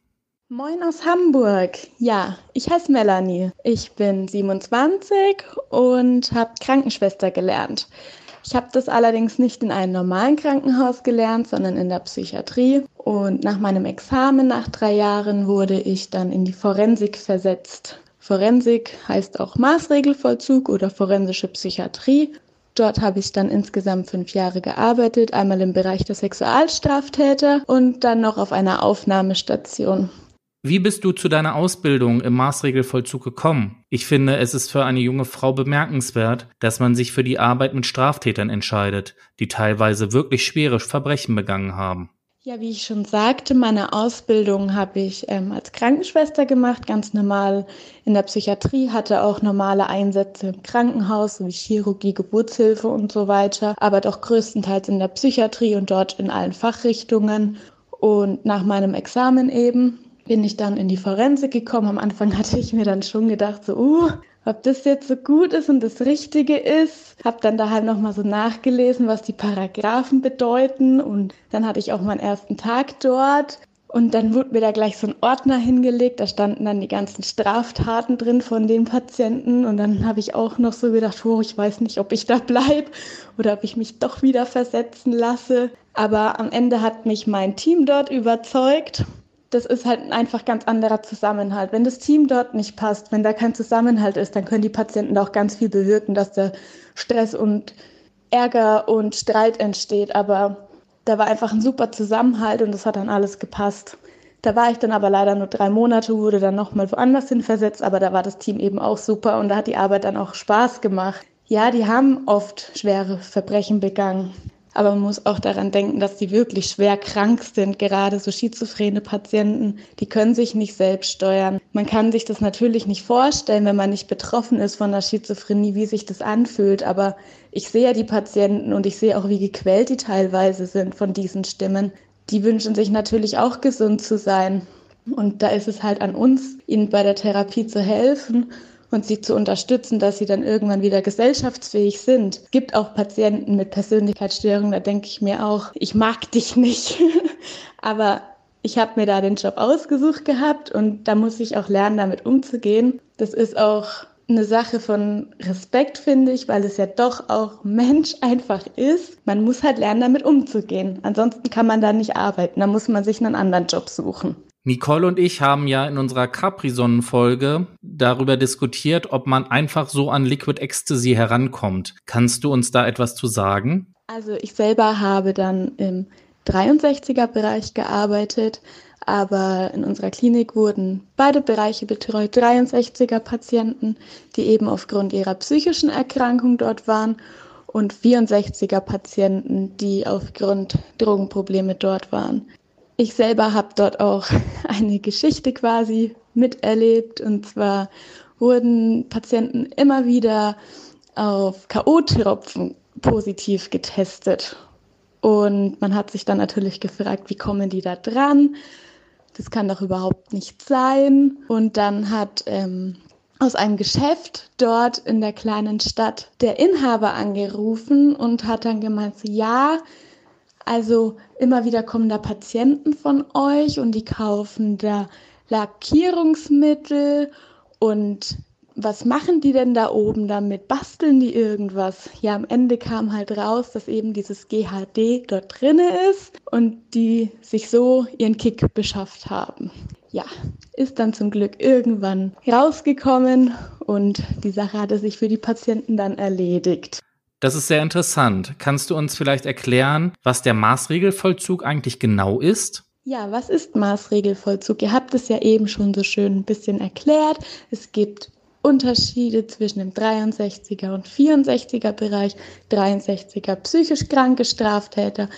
Moin aus Hamburg. Ja, ich heiße Melanie. Ich bin 27 und habe Krankenschwester gelernt. Ich habe das allerdings nicht in einem normalen Krankenhaus gelernt, sondern in der Psychiatrie. Und nach meinem Examen nach drei Jahren wurde ich dann in die Forensik versetzt. Forensik heißt auch Maßregelvollzug oder forensische Psychiatrie. Dort habe ich dann insgesamt fünf Jahre gearbeitet, einmal im Bereich der Sexualstraftäter und dann noch auf einer Aufnahmestation. Wie bist du zu deiner Ausbildung im Maßregelvollzug gekommen? Ich finde, es ist für eine junge Frau bemerkenswert, dass man sich für die Arbeit mit Straftätern entscheidet, die teilweise wirklich schwere Verbrechen begangen haben. Ja, wie ich schon sagte, meine Ausbildung habe ich ähm, als Krankenschwester gemacht, ganz normal in der Psychiatrie, hatte auch normale Einsätze im Krankenhaus, wie Chirurgie, Geburtshilfe und so weiter, aber doch größtenteils in der Psychiatrie und dort in allen Fachrichtungen. Und nach meinem Examen eben bin ich dann in die Forensik gekommen. Am Anfang hatte ich mir dann schon gedacht, so, uh, ob das jetzt so gut ist und das Richtige ist. Hab dann daheim nochmal so nachgelesen, was die Paragraphen bedeuten. Und dann hatte ich auch meinen ersten Tag dort. Und dann wurde mir da gleich so ein Ordner hingelegt. Da standen dann die ganzen Straftaten drin von den Patienten. Und dann habe ich auch noch so gedacht, oh, ich weiß nicht, ob ich da bleibe oder ob ich mich doch wieder versetzen lasse. Aber am Ende hat mich mein Team dort überzeugt das ist halt ein einfach ganz anderer Zusammenhalt. Wenn das Team dort nicht passt, wenn da kein Zusammenhalt ist, dann können die Patienten da auch ganz viel bewirken, dass der Stress und Ärger und Streit entsteht. Aber da war einfach ein super Zusammenhalt und das hat dann alles gepasst. Da war ich dann aber leider nur drei Monate, wurde dann nochmal woanders hin versetzt, aber da war das Team eben auch super und da hat die Arbeit dann auch Spaß gemacht. Ja, die haben oft schwere Verbrechen begangen. Aber man muss auch daran denken, dass die wirklich schwer krank sind, gerade so schizophrene Patienten. Die können sich nicht selbst steuern. Man kann sich das natürlich nicht vorstellen, wenn man nicht betroffen ist von der Schizophrenie, wie sich das anfühlt. Aber ich sehe ja die Patienten und ich sehe auch, wie gequält die teilweise sind von diesen Stimmen. Die wünschen sich natürlich auch gesund zu sein. Und da ist es halt an uns, ihnen bei der Therapie zu helfen und sie zu unterstützen, dass sie dann irgendwann wieder gesellschaftsfähig sind. Es gibt auch Patienten mit Persönlichkeitsstörungen, da denke ich mir auch, ich mag dich nicht. Aber ich habe mir da den Job ausgesucht gehabt und da muss ich auch lernen, damit umzugehen. Das ist auch eine Sache von Respekt, finde ich, weil es ja doch auch Mensch einfach ist. Man muss halt lernen, damit umzugehen. Ansonsten kann man da nicht arbeiten. Da muss man sich einen anderen Job suchen. Nicole und ich haben ja in unserer Capri-Sonnen-Folge darüber diskutiert, ob man einfach so an Liquid Ecstasy herankommt. Kannst du uns da etwas zu sagen? Also ich selber habe dann im 63er-Bereich gearbeitet, aber in unserer Klinik wurden beide Bereiche betreut, 63er Patienten, die eben aufgrund ihrer psychischen Erkrankung dort waren und 64er Patienten, die aufgrund Drogenprobleme dort waren. Ich selber habe dort auch eine Geschichte quasi miterlebt. Und zwar wurden Patienten immer wieder auf K.O.-Tropfen positiv getestet. Und man hat sich dann natürlich gefragt, wie kommen die da dran? Das kann doch überhaupt nicht sein. Und dann hat ähm, aus einem Geschäft dort in der kleinen Stadt der Inhaber angerufen und hat dann gemeint, ja, also immer wieder kommen da Patienten von euch und die kaufen da Lackierungsmittel und was machen die denn da oben damit? Basteln die irgendwas? Ja, am Ende kam halt raus, dass eben dieses GHD dort drinne ist und die sich so ihren Kick beschafft haben. Ja, ist dann zum Glück irgendwann rausgekommen und die Sache hatte sich für die Patienten dann erledigt. Das ist sehr interessant. Kannst du uns vielleicht erklären, was der Maßregelvollzug eigentlich genau ist? Ja, was ist Maßregelvollzug? Ihr habt es ja eben schon so schön ein bisschen erklärt. Es gibt Unterschiede zwischen dem 63er und 64er Bereich. 63er psychisch kranke Straftäter,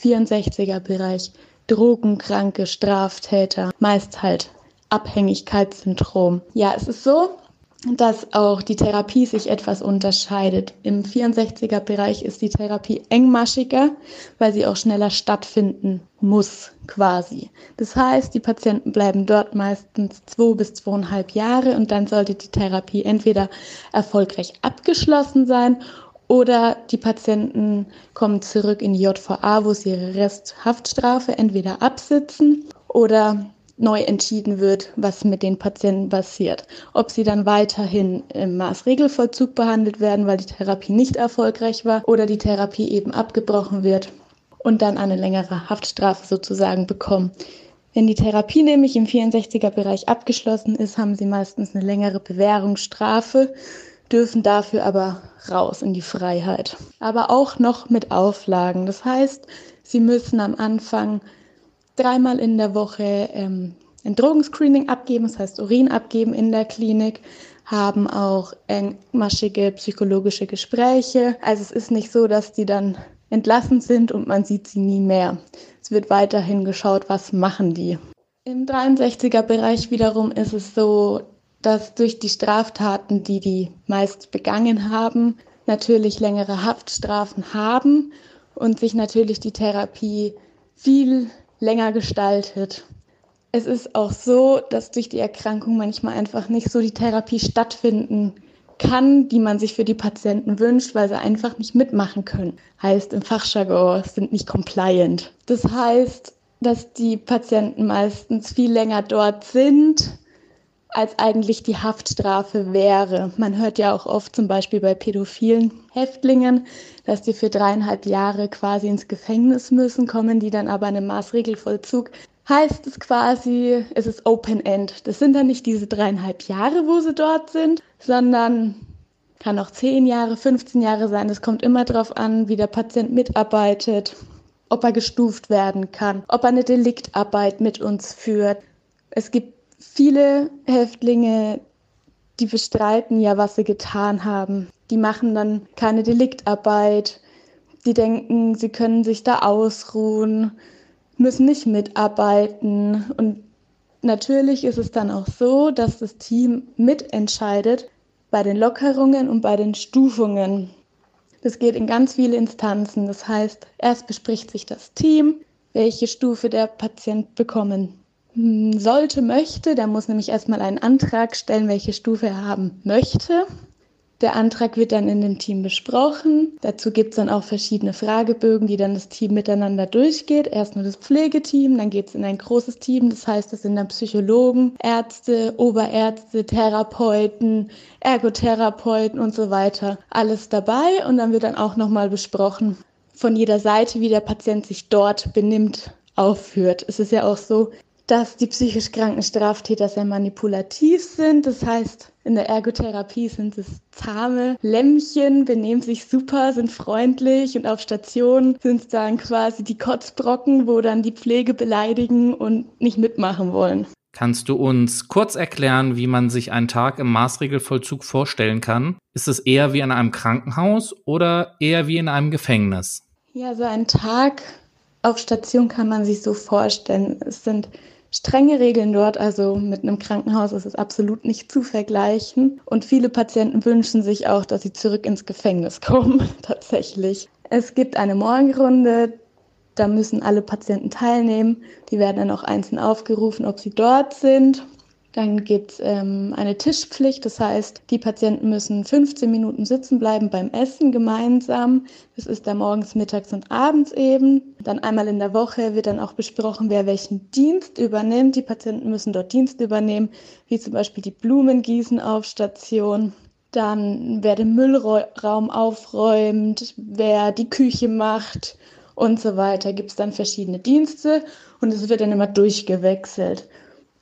64er Bereich drogenkranke Straftäter, meist halt Abhängigkeitssyndrom. Ja, es ist so, dass auch die Therapie sich etwas unterscheidet. Im 64er Bereich ist die Therapie engmaschiger, weil sie auch schneller stattfinden muss, quasi. Das heißt, die Patienten bleiben dort meistens zwei bis zweieinhalb Jahre und dann sollte die Therapie entweder erfolgreich abgeschlossen sein oder die Patienten kommen zurück in die JVA, wo sie ihre Resthaftstrafe entweder absitzen oder neu entschieden wird, was mit den Patienten passiert. Ob sie dann weiterhin im Maßregelvollzug behandelt werden, weil die Therapie nicht erfolgreich war oder die Therapie eben abgebrochen wird und dann eine längere Haftstrafe sozusagen bekommen. Wenn die Therapie nämlich im 64er Bereich abgeschlossen ist, haben sie meistens eine längere Bewährungsstrafe, dürfen dafür aber raus in die Freiheit. Aber auch noch mit Auflagen. Das heißt, sie müssen am Anfang dreimal in der Woche ähm, ein Drogenscreening abgeben, das heißt Urin abgeben in der Klinik, haben auch engmaschige psychologische Gespräche. Also es ist nicht so, dass die dann entlassen sind und man sieht sie nie mehr. Es wird weiterhin geschaut, was machen die. Im 63er Bereich wiederum ist es so, dass durch die Straftaten, die die meist begangen haben, natürlich längere Haftstrafen haben und sich natürlich die Therapie viel länger gestaltet. Es ist auch so, dass durch die Erkrankung manchmal einfach nicht so die Therapie stattfinden kann, die man sich für die Patienten wünscht, weil sie einfach nicht mitmachen können. Heißt im Fachjargon, sind nicht compliant. Das heißt, dass die Patienten meistens viel länger dort sind, als eigentlich die Haftstrafe wäre. Man hört ja auch oft zum Beispiel bei pädophilen Häftlingen, dass die für dreieinhalb Jahre quasi ins Gefängnis müssen, kommen die dann aber in einem Maßregelvollzug. Heißt es quasi, es ist Open End. Das sind dann nicht diese dreieinhalb Jahre, wo sie dort sind, sondern kann auch zehn Jahre, 15 Jahre sein. Es kommt immer darauf an, wie der Patient mitarbeitet, ob er gestuft werden kann, ob er eine Deliktarbeit mit uns führt. Es gibt viele Häftlinge, die bestreiten ja, was sie getan haben. Die machen dann keine Deliktarbeit. Die denken, sie können sich da ausruhen, müssen nicht mitarbeiten. Und natürlich ist es dann auch so, dass das Team mitentscheidet bei den Lockerungen und bei den Stufungen. Das geht in ganz viele Instanzen. Das heißt, erst bespricht sich das Team, welche Stufe der Patient bekommen sollte, möchte. Der muss nämlich erstmal einen Antrag stellen, welche Stufe er haben möchte. Der Antrag wird dann in dem Team besprochen. Dazu gibt es dann auch verschiedene Fragebögen, die dann das Team miteinander durchgeht. Erst nur das Pflegeteam, dann geht es in ein großes Team. Das heißt, das sind dann Psychologen, Ärzte, Oberärzte, Therapeuten, Ergotherapeuten und so weiter. Alles dabei und dann wird dann auch nochmal besprochen von jeder Seite, wie der Patient sich dort benimmt, aufführt. Es ist ja auch so, dass die psychisch kranken Straftäter sehr manipulativ sind. Das heißt, in der Ergotherapie sind es zahme Lämmchen, benehmen sich super, sind freundlich und auf Station sind es dann quasi die Kotzbrocken, wo dann die Pflege beleidigen und nicht mitmachen wollen. Kannst du uns kurz erklären, wie man sich einen Tag im Maßregelvollzug vorstellen kann? Ist es eher wie in einem Krankenhaus oder eher wie in einem Gefängnis? Ja, so ein Tag auf Station kann man sich so vorstellen. Es sind strenge Regeln dort, also mit einem Krankenhaus ist es absolut nicht zu vergleichen. Und viele Patienten wünschen sich auch, dass sie zurück ins Gefängnis kommen, tatsächlich. Es gibt eine Morgenrunde, da müssen alle Patienten teilnehmen. Die werden dann auch einzeln aufgerufen, ob sie dort sind. Dann gibt es ähm, eine Tischpflicht, das heißt, die Patienten müssen 15 Minuten sitzen bleiben beim Essen gemeinsam. Das ist dann morgens, mittags und abends eben. Dann einmal in der Woche wird dann auch besprochen, wer welchen Dienst übernimmt. Die Patienten müssen dort Dienst übernehmen, wie zum Beispiel die Blumengießen auf Station. Dann wer den Müllraum aufräumt, wer die Küche macht und so weiter. Gibt es dann verschiedene Dienste und es wird dann immer durchgewechselt.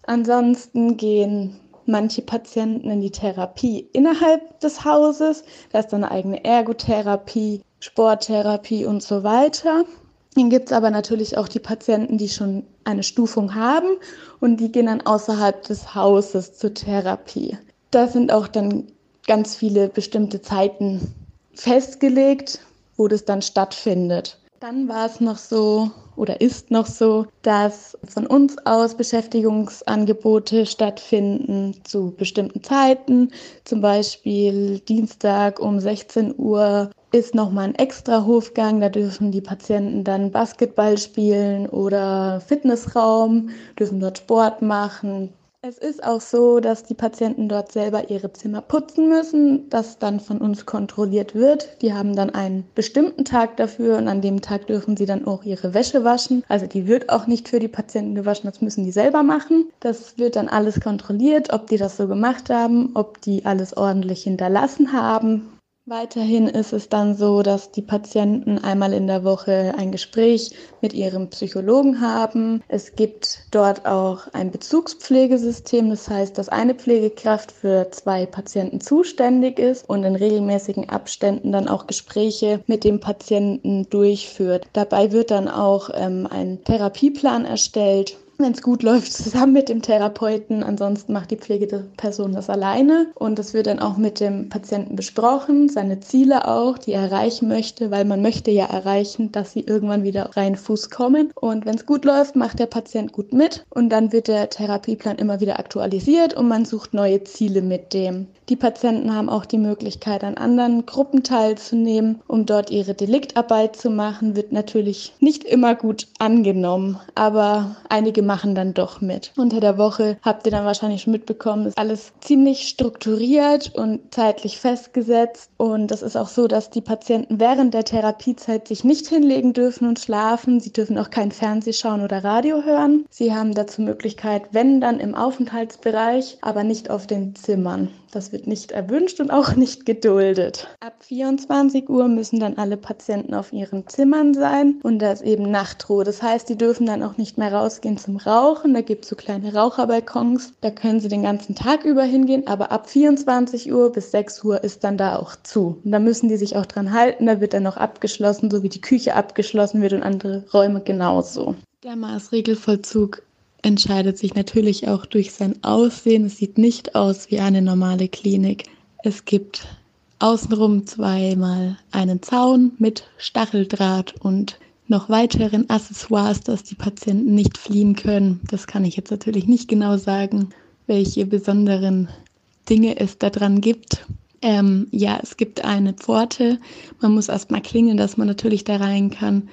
Ansonsten gehen manche Patienten in die Therapie innerhalb des Hauses. Da ist dann eine eigene Ergotherapie, Sporttherapie und so weiter. Dann gibt es aber natürlich auch die Patienten, die schon eine Stufung haben und die gehen dann außerhalb des Hauses zur Therapie. Da sind auch dann ganz viele bestimmte Zeiten festgelegt, wo das dann stattfindet. Dann war es noch so oder ist noch so, dass von uns aus Beschäftigungsangebote stattfinden zu bestimmten Zeiten. Zum Beispiel Dienstag um 16 Uhr ist nochmal ein extra Hofgang. Da dürfen die Patienten dann Basketball spielen oder Fitnessraum, dürfen dort Sport machen, es ist auch so, dass die Patienten dort selber ihre Zimmer putzen müssen, das dann von uns kontrolliert wird. Die haben dann einen bestimmten Tag dafür und an dem Tag dürfen sie dann auch ihre Wäsche waschen. Also die wird auch nicht für die Patienten gewaschen, das müssen die selber machen. Das wird dann alles kontrolliert, ob die das so gemacht haben, ob die alles ordentlich hinterlassen haben. Weiterhin ist es dann so, dass die Patienten einmal in der Woche ein Gespräch mit ihrem Psychologen haben. Es gibt dort auch ein Bezugspflegesystem, das heißt, dass eine Pflegekraft für zwei Patienten zuständig ist und in regelmäßigen Abständen dann auch Gespräche mit dem Patienten durchführt. Dabei wird dann auch ähm, ein Therapieplan erstellt wenn es gut läuft, zusammen mit dem Therapeuten. Ansonsten macht die Pflegeperson das alleine. Und das wird dann auch mit dem Patienten besprochen, seine Ziele auch, die er erreichen möchte, weil man möchte ja erreichen, dass sie irgendwann wieder rein Fuß kommen. Und wenn es gut läuft, macht der Patient gut mit. Und dann wird der Therapieplan immer wieder aktualisiert und man sucht neue Ziele mit dem. Die Patienten haben auch die Möglichkeit, an anderen Gruppen teilzunehmen, um dort ihre Deliktarbeit zu machen. Wird natürlich nicht immer gut angenommen, aber einige machen dann doch mit. Unter der Woche habt ihr dann wahrscheinlich schon mitbekommen, ist alles ziemlich strukturiert und zeitlich festgesetzt. Und das ist auch so, dass die Patienten während der Therapiezeit sich nicht hinlegen dürfen und schlafen. Sie dürfen auch kein Fernseh schauen oder Radio hören. Sie haben dazu Möglichkeit, wenn dann im Aufenthaltsbereich, aber nicht auf den Zimmern. Das wird nicht erwünscht und auch nicht geduldet. Ab 24 Uhr müssen dann alle Patienten auf ihren Zimmern sein und da ist eben Nachtruhe. Das heißt, die dürfen dann auch nicht mehr rausgehen zum Rauchen. Da gibt es so kleine Raucherbalkons. Da können sie den ganzen Tag über hingehen, aber ab 24 Uhr bis 6 Uhr ist dann da auch zu. Und da müssen die sich auch dran halten. Da wird dann noch abgeschlossen, so wie die Küche abgeschlossen wird und andere Räume genauso. Der Maßregelvollzug entscheidet sich natürlich auch durch sein Aussehen. Es sieht nicht aus wie eine normale Klinik. Es gibt außenrum zweimal einen Zaun mit Stacheldraht und noch weiteren Accessoires, dass die Patienten nicht fliehen können. Das kann ich jetzt natürlich nicht genau sagen, welche besonderen Dinge es daran gibt. Ähm, ja, es gibt eine Pforte. Man muss erstmal klingeln, dass man natürlich da rein kann.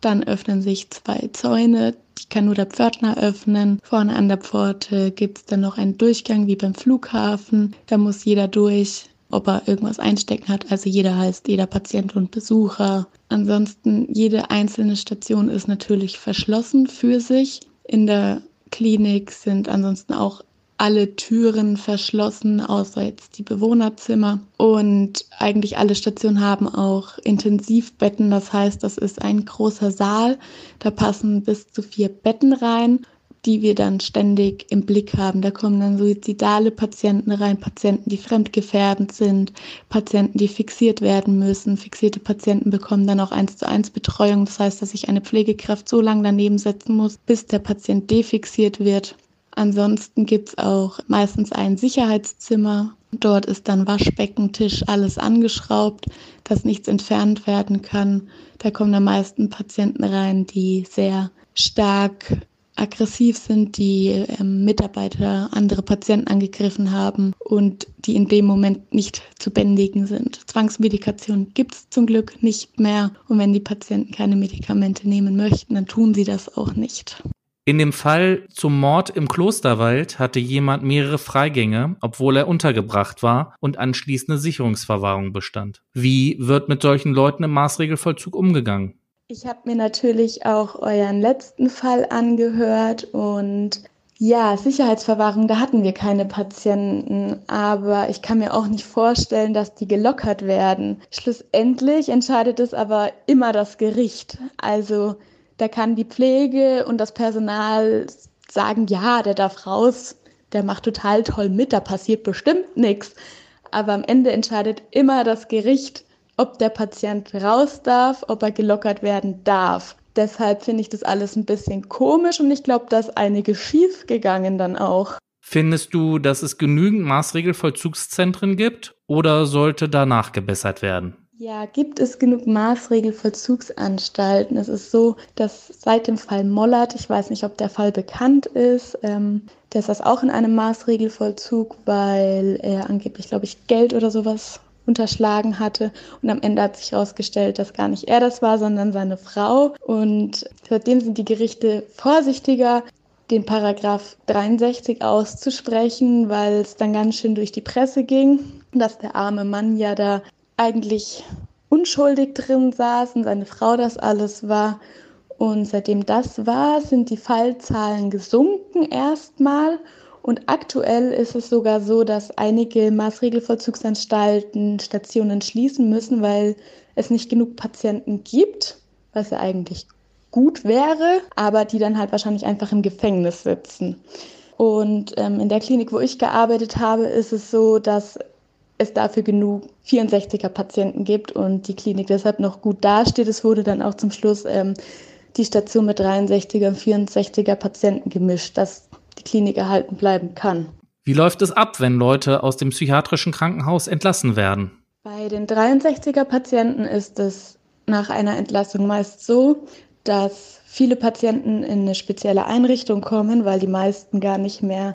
Dann öffnen sich zwei Zäune, die kann nur der Pförtner öffnen. Vorne an der Pforte gibt es dann noch einen Durchgang wie beim Flughafen. Da muss jeder durch, ob er irgendwas einstecken hat. Also jeder heißt jeder Patient und Besucher. Ansonsten jede einzelne Station ist natürlich verschlossen für sich. In der Klinik sind ansonsten auch alle Türen verschlossen, außer jetzt die Bewohnerzimmer. Und eigentlich alle Stationen haben auch Intensivbetten. Das heißt, das ist ein großer Saal. Da passen bis zu vier Betten rein, die wir dann ständig im Blick haben. Da kommen dann suizidale Patienten rein, Patienten, die fremdgefährdend sind, Patienten, die fixiert werden müssen. Fixierte Patienten bekommen dann auch eins zu eins Betreuung. Das heißt, dass sich eine Pflegekraft so lange daneben setzen muss, bis der Patient defixiert wird. Ansonsten gibt es auch meistens ein Sicherheitszimmer. Dort ist dann Waschbecken, Tisch, alles angeschraubt, dass nichts entfernt werden kann. Da kommen am meisten Patienten rein, die sehr stark aggressiv sind, die ähm, Mitarbeiter andere Patienten angegriffen haben und die in dem Moment nicht zu bändigen sind. Zwangsmedikation gibt es zum Glück nicht mehr und wenn die Patienten keine Medikamente nehmen möchten, dann tun sie das auch nicht. In dem Fall zum Mord im Klosterwald hatte jemand mehrere Freigänge, obwohl er untergebracht war und anschließende Sicherungsverwahrung bestand. Wie wird mit solchen Leuten im Maßregelvollzug umgegangen? Ich habe mir natürlich auch euren letzten Fall angehört und ja, Sicherheitsverwahrung, da hatten wir keine Patienten, aber ich kann mir auch nicht vorstellen, dass die gelockert werden. Schlussendlich entscheidet es aber immer das Gericht. Also da kann die Pflege und das Personal sagen, ja, der darf raus, der macht total toll mit, da passiert bestimmt nichts. Aber am Ende entscheidet immer das Gericht, ob der Patient raus darf, ob er gelockert werden darf. Deshalb finde ich das alles ein bisschen komisch und ich glaube, dass einige schief gegangen dann auch. Findest du, dass es genügend Maßregelvollzugszentren gibt oder sollte danach gebessert werden? Ja, gibt es genug Maßregelvollzugsanstalten? Es ist so, dass seit dem Fall Mollert, ich weiß nicht, ob der Fall bekannt ist, ähm, der das auch in einem Maßregelvollzug, weil er angeblich, glaube ich, Geld oder sowas unterschlagen hatte. Und am Ende hat sich herausgestellt, dass gar nicht er das war, sondern seine Frau. Und seitdem sind die Gerichte vorsichtiger, den Paragraph 63 auszusprechen, weil es dann ganz schön durch die Presse ging, dass der arme Mann ja da eigentlich unschuldig drin saß und seine Frau das alles war. Und seitdem das war, sind die Fallzahlen gesunken erstmal. Und aktuell ist es sogar so, dass einige Maßregelvollzugsanstalten Stationen schließen müssen, weil es nicht genug Patienten gibt, was ja eigentlich gut wäre, aber die dann halt wahrscheinlich einfach im Gefängnis sitzen. Und ähm, in der Klinik, wo ich gearbeitet habe, ist es so, dass es dafür genug 64er Patienten gibt und die Klinik deshalb noch gut dasteht. Es wurde dann auch zum Schluss ähm, die Station mit 63er und 64er Patienten gemischt, dass die Klinik erhalten bleiben kann. Wie läuft es ab, wenn Leute aus dem psychiatrischen Krankenhaus entlassen werden? Bei den 63er Patienten ist es nach einer Entlassung meist so, dass viele Patienten in eine spezielle Einrichtung kommen, weil die meisten gar nicht mehr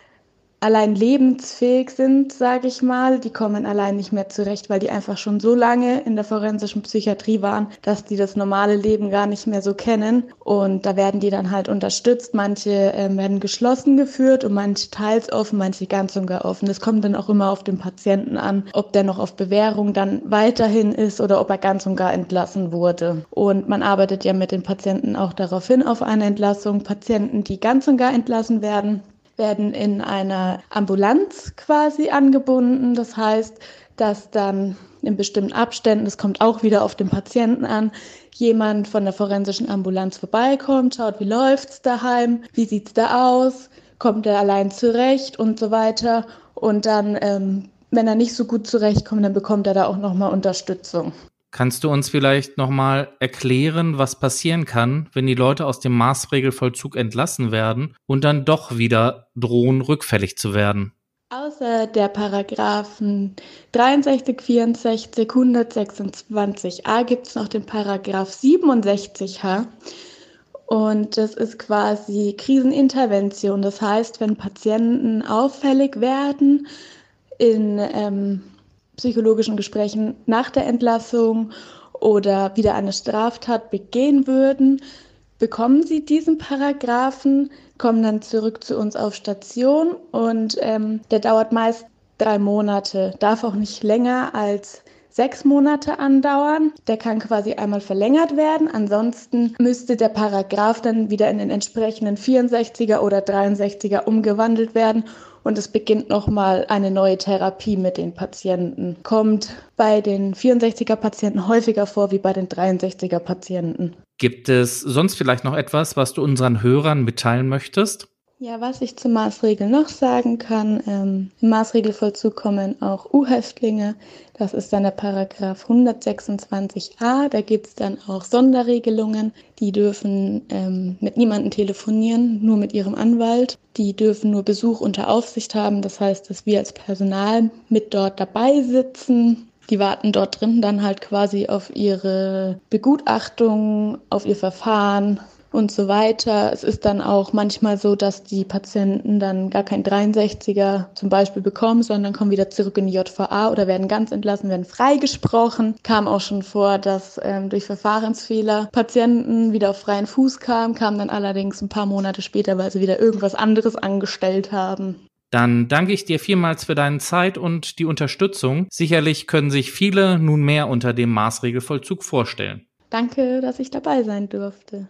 allein lebensfähig sind, sage ich mal. Die kommen allein nicht mehr zurecht, weil die einfach schon so lange in der forensischen Psychiatrie waren, dass die das normale Leben gar nicht mehr so kennen. Und da werden die dann halt unterstützt. Manche äh, werden geschlossen geführt und manche teils offen, manche ganz und gar offen. Das kommt dann auch immer auf den Patienten an, ob der noch auf Bewährung dann weiterhin ist oder ob er ganz und gar entlassen wurde. Und man arbeitet ja mit den Patienten auch darauf hin, auf eine Entlassung. Patienten, die ganz und gar entlassen werden, werden in einer Ambulanz quasi angebunden. Das heißt, dass dann in bestimmten Abständen, das kommt auch wieder auf den Patienten an, jemand von der forensischen Ambulanz vorbeikommt, schaut, wie läuft's daheim, wie sieht's da aus, kommt er allein zurecht und so weiter. Und dann, ähm, wenn er nicht so gut zurechtkommt, dann bekommt er da auch nochmal Unterstützung. Kannst du uns vielleicht nochmal erklären, was passieren kann, wenn die Leute aus dem Maßregelvollzug entlassen werden und dann doch wieder drohen, rückfällig zu werden? Außer der Paragraphen 63, 64, 126a gibt es noch den Paragraph 67h. Und das ist quasi Krisenintervention. Das heißt, wenn Patienten auffällig werden in ähm, psychologischen Gesprächen nach der Entlassung oder wieder eine Straftat begehen würden, bekommen sie diesen Paragraphen, kommen dann zurück zu uns auf Station und ähm, der dauert meist drei Monate, darf auch nicht länger als sechs Monate andauern. Der kann quasi einmal verlängert werden. Ansonsten müsste der Paragraph dann wieder in den entsprechenden 64er oder 63er umgewandelt werden und es beginnt nochmal eine neue Therapie mit den Patienten. Kommt bei den 64er Patienten häufiger vor wie bei den 63er Patienten. Gibt es sonst vielleicht noch etwas, was du unseren Hörern mitteilen möchtest? Ja, was ich zur Maßregel noch sagen kann, ähm, im Maßregelvollzug kommen auch U-Häftlinge. Das ist dann der Paragraph 126a. Da gibt es dann auch Sonderregelungen. Die dürfen ähm, mit niemandem telefonieren, nur mit ihrem Anwalt. Die dürfen nur Besuch unter Aufsicht haben. Das heißt, dass wir als Personal mit dort dabei sitzen. Die warten dort drin dann halt quasi auf ihre Begutachtung, auf ihr Verfahren, und so weiter. Es ist dann auch manchmal so, dass die Patienten dann gar kein 63er zum Beispiel bekommen, sondern kommen wieder zurück in die JVA oder werden ganz entlassen, werden freigesprochen. Kam auch schon vor, dass ähm, durch Verfahrensfehler Patienten wieder auf freien Fuß kamen, kamen dann allerdings ein paar Monate später, weil sie wieder irgendwas anderes angestellt haben. Dann danke ich dir vielmals für deine Zeit und die Unterstützung. Sicherlich können sich viele nun mehr unter dem Maßregelvollzug vorstellen. Danke, dass ich dabei sein durfte.